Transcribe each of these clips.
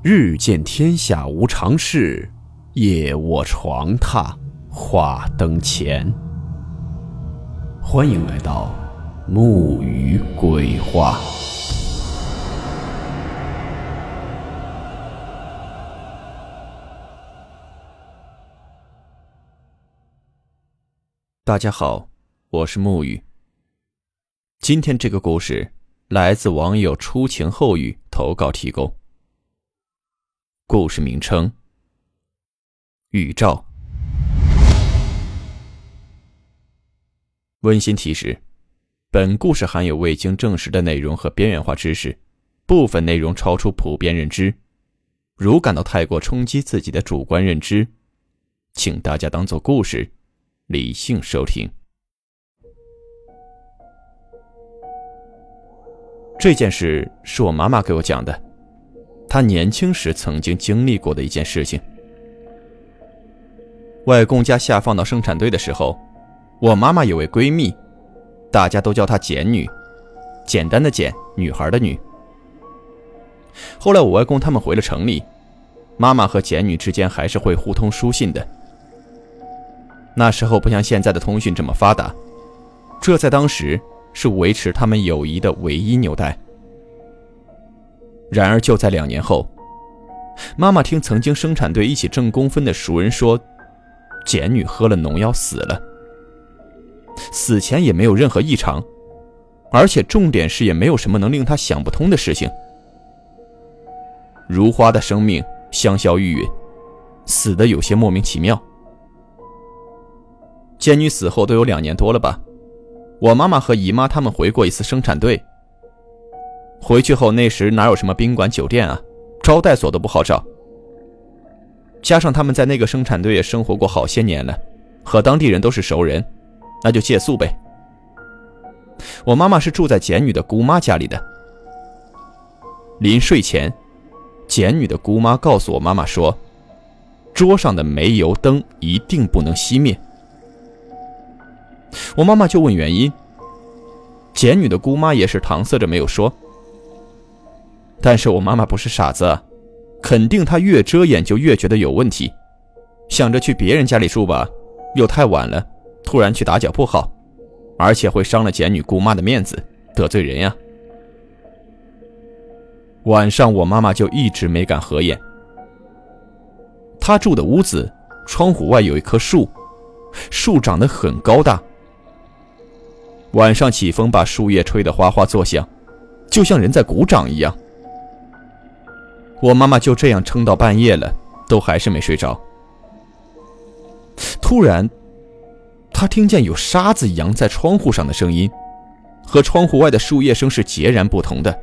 日见天下无常事，夜卧床榻话灯前。欢迎来到木鱼鬼话。大家好，我是木鱼。今天这个故事来自网友初晴后语投稿提供。故事名称：预兆。温馨提示：本故事含有未经证实的内容和边缘化知识，部分内容超出普遍认知。如感到太过冲击自己的主观认知，请大家当做故事，理性收听。这件事是我妈妈给我讲的。他年轻时曾经经历过的一件事情。外公家下放到生产队的时候，我妈妈有位闺蜜，大家都叫她简女，简单的简，女孩的女。后来我外公他们回了城里，妈妈和简女之间还是会互通书信的。那时候不像现在的通讯这么发达，这在当时是维持他们友谊的唯一纽带。然而，就在两年后，妈妈听曾经生产队一起挣工分的熟人说，简女喝了农药死了。死前也没有任何异常，而且重点是也没有什么能令她想不通的事情。如花的生命香消玉殒，死的有些莫名其妙。简女死后都有两年多了吧？我妈妈和姨妈他们回过一次生产队。回去后，那时哪有什么宾馆酒店啊，招待所都不好找。加上他们在那个生产队也生活过好些年了，和当地人都是熟人，那就借宿呗。我妈妈是住在简女的姑妈家里的。临睡前，简女的姑妈告诉我妈妈说，桌上的煤油灯一定不能熄灭。我妈妈就问原因，简女的姑妈也是搪塞着没有说。但是我妈妈不是傻子，肯定她越遮掩就越觉得有问题，想着去别人家里住吧，又太晚了，突然去打搅不好，而且会伤了简女姑妈的面子，得罪人呀。晚上我妈妈就一直没敢合眼。她住的屋子窗户外有一棵树，树长得很高大，晚上起风把树叶吹得哗哗作响，就像人在鼓掌一样。我妈妈就这样撑到半夜了，都还是没睡着。突然，她听见有沙子扬在窗户上的声音，和窗户外的树叶声是截然不同的。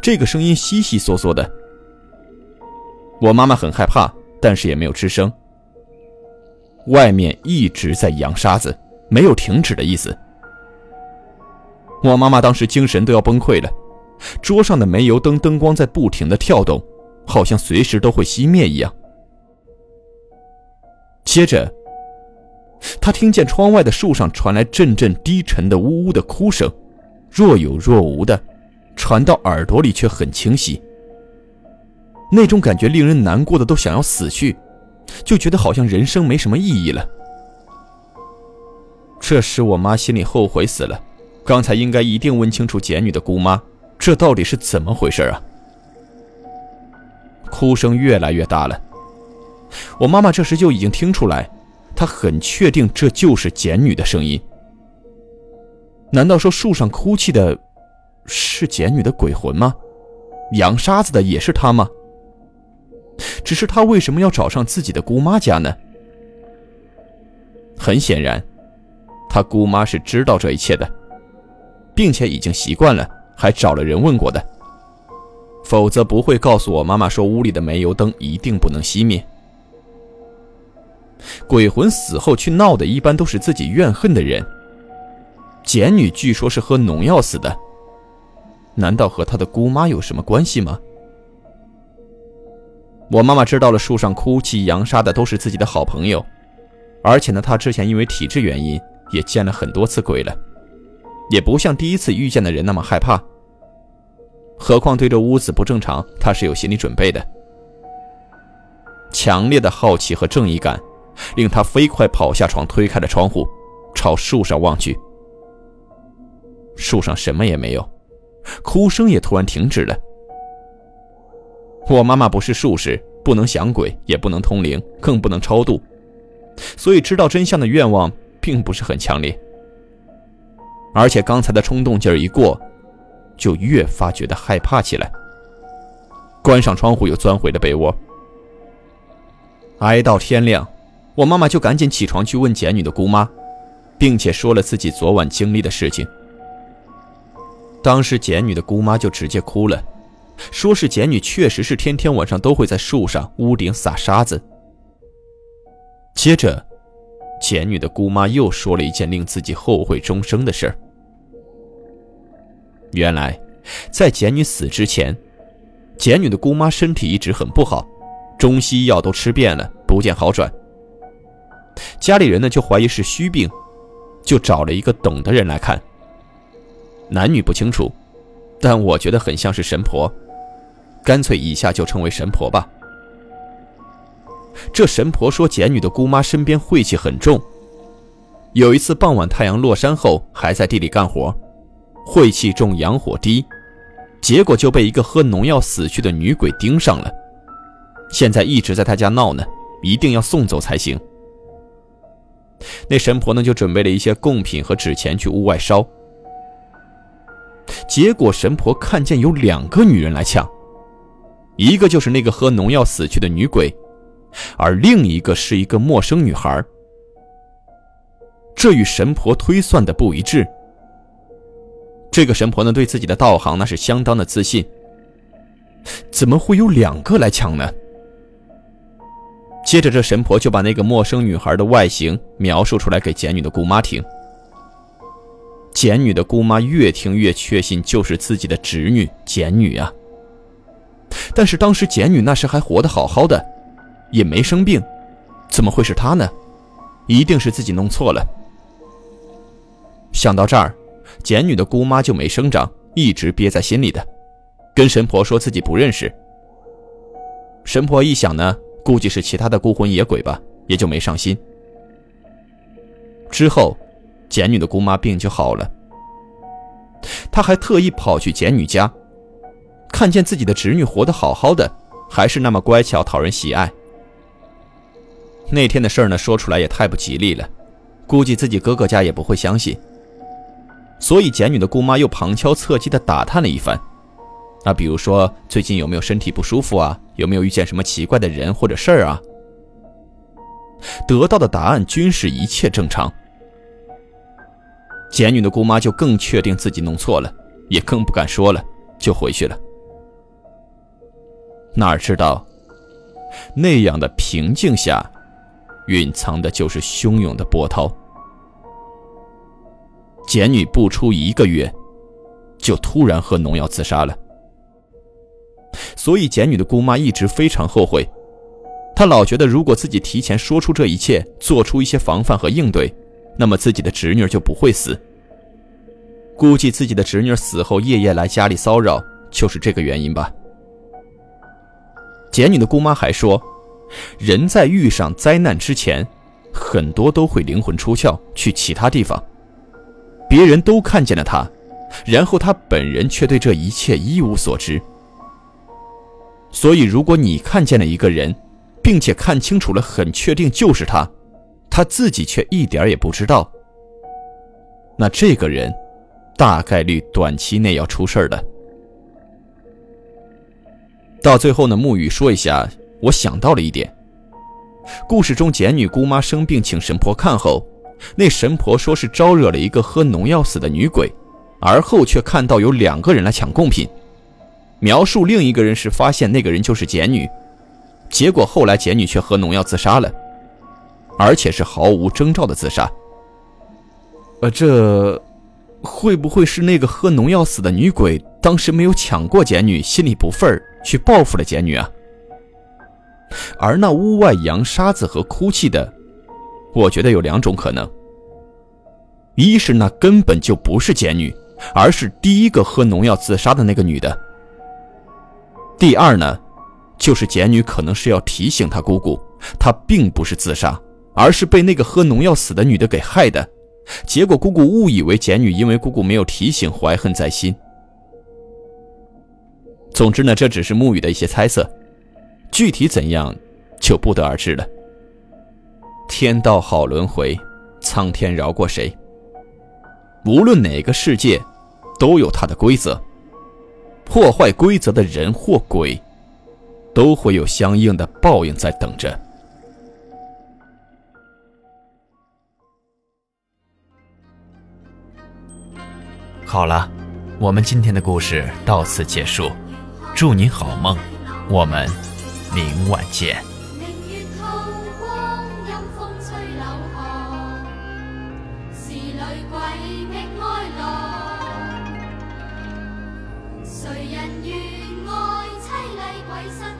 这个声音悉悉嗦嗦的。我妈妈很害怕，但是也没有吱声。外面一直在扬沙子，没有停止的意思。我妈妈当时精神都要崩溃了。桌上的煤油灯灯光在不停的跳动，好像随时都会熄灭一样。接着，他听见窗外的树上传来阵阵低沉的呜呜的哭声，若有若无的，传到耳朵里却很清晰。那种感觉令人难过的都想要死去，就觉得好像人生没什么意义了。这时我妈心里后悔死了，刚才应该一定问清楚简女的姑妈。这到底是怎么回事啊？哭声越来越大了。我妈妈这时就已经听出来，她很确定这就是简女的声音。难道说树上哭泣的是简女的鬼魂吗？扬沙子的也是她吗？只是她为什么要找上自己的姑妈家呢？很显然，她姑妈是知道这一切的，并且已经习惯了。还找了人问过的，否则不会告诉我妈妈说屋里的煤油灯一定不能熄灭。鬼魂死后去闹的，一般都是自己怨恨的人。简女据说是喝农药死的，难道和她的姑妈有什么关系吗？我妈妈知道了，树上哭泣扬沙的都是自己的好朋友，而且呢，她之前因为体质原因也见了很多次鬼了。也不像第一次遇见的人那么害怕。何况对这屋子不正常，他是有心理准备的。强烈的好奇和正义感，令他飞快跑下床，推开了窗户，朝树上望去。树上什么也没有，哭声也突然停止了。我妈妈不是术士，不能降鬼，也不能通灵，更不能超度，所以知道真相的愿望并不是很强烈。而且刚才的冲动劲儿一过，就越发觉得害怕起来。关上窗户，又钻回了被窝。挨到天亮，我妈妈就赶紧起床去问简女的姑妈，并且说了自己昨晚经历的事情。当时简女的姑妈就直接哭了，说是简女确实是天天晚上都会在树上、屋顶撒沙子。接着，简女的姑妈又说了一件令自己后悔终生的事儿。原来，在简女死之前，简女的姑妈身体一直很不好，中西药都吃遍了，不见好转。家里人呢就怀疑是虚病，就找了一个懂的人来看。男女不清楚，但我觉得很像是神婆，干脆以下就称为神婆吧。这神婆说，简女的姑妈身边晦气很重，有一次傍晚太阳落山后，还在地里干活。晦气重，阳火低，结果就被一个喝农药死去的女鬼盯上了。现在一直在他家闹呢，一定要送走才行。那神婆呢，就准备了一些贡品和纸钱去屋外烧。结果神婆看见有两个女人来抢，一个就是那个喝农药死去的女鬼，而另一个是一个陌生女孩。这与神婆推算的不一致。这个神婆呢，对自己的道行那是相当的自信。怎么会有两个来抢呢？接着，这神婆就把那个陌生女孩的外形描述出来给简女的姑妈听。简女的姑妈越听越确信，就是自己的侄女简女啊。但是当时简女那时还活得好好的，也没生病，怎么会是她呢？一定是自己弄错了。想到这儿。简女的姑妈就没声张，一直憋在心里的，跟神婆说自己不认识。神婆一想呢，估计是其他的孤魂野鬼吧，也就没上心。之后，简女的姑妈病就好了。她还特意跑去简女家，看见自己的侄女活得好好的，还是那么乖巧讨人喜爱。那天的事儿呢，说出来也太不吉利了，估计自己哥哥家也不会相信。所以，简女的姑妈又旁敲侧击地打探了一番，那，比如说最近有没有身体不舒服啊？有没有遇见什么奇怪的人或者事儿啊？得到的答案均是一切正常。简女的姑妈就更确定自己弄错了，也更不敢说了，就回去了。哪知道，那样的平静下，蕴藏的就是汹涌的波涛。简女不出一个月，就突然喝农药自杀了。所以简女的姑妈一直非常后悔，她老觉得如果自己提前说出这一切，做出一些防范和应对，那么自己的侄女就不会死。估计自己的侄女死后夜夜来家里骚扰，就是这个原因吧。简女的姑妈还说，人在遇上灾难之前，很多都会灵魂出窍去其他地方。别人都看见了他，然后他本人却对这一切一无所知。所以，如果你看见了一个人，并且看清楚了，很确定就是他，他自己却一点也不知道，那这个人大概率短期内要出事的。到最后呢，沐雨说一下，我想到了一点。故事中，简女姑妈生病，请神婆看后。那神婆说是招惹了一个喝农药死的女鬼，而后却看到有两个人来抢贡品，描述另一个人是发现那个人就是简女，结果后来简女却喝农药自杀了，而且是毫无征兆的自杀。呃，这会不会是那个喝农药死的女鬼当时没有抢过简女，心里不忿儿去报复了简女啊？而那屋外扬沙子和哭泣的。我觉得有两种可能：一是那根本就不是简女，而是第一个喝农药自杀的那个女的，第二呢，就是简女可能是要提醒她姑姑，她并不是自杀，而是被那个喝农药死的女的给害的。结果姑姑误以为简女因为姑姑没有提醒，怀恨在心。总之呢，这只是木雨的一些猜测，具体怎样就不得而知了。天道好轮回，苍天饶过谁？无论哪个世界，都有它的规则。破坏规则的人或鬼，都会有相应的报应在等着。好了，我们今天的故事到此结束，祝您好梦，我们明晚见。觅谁人愿爱凄厉鬼神？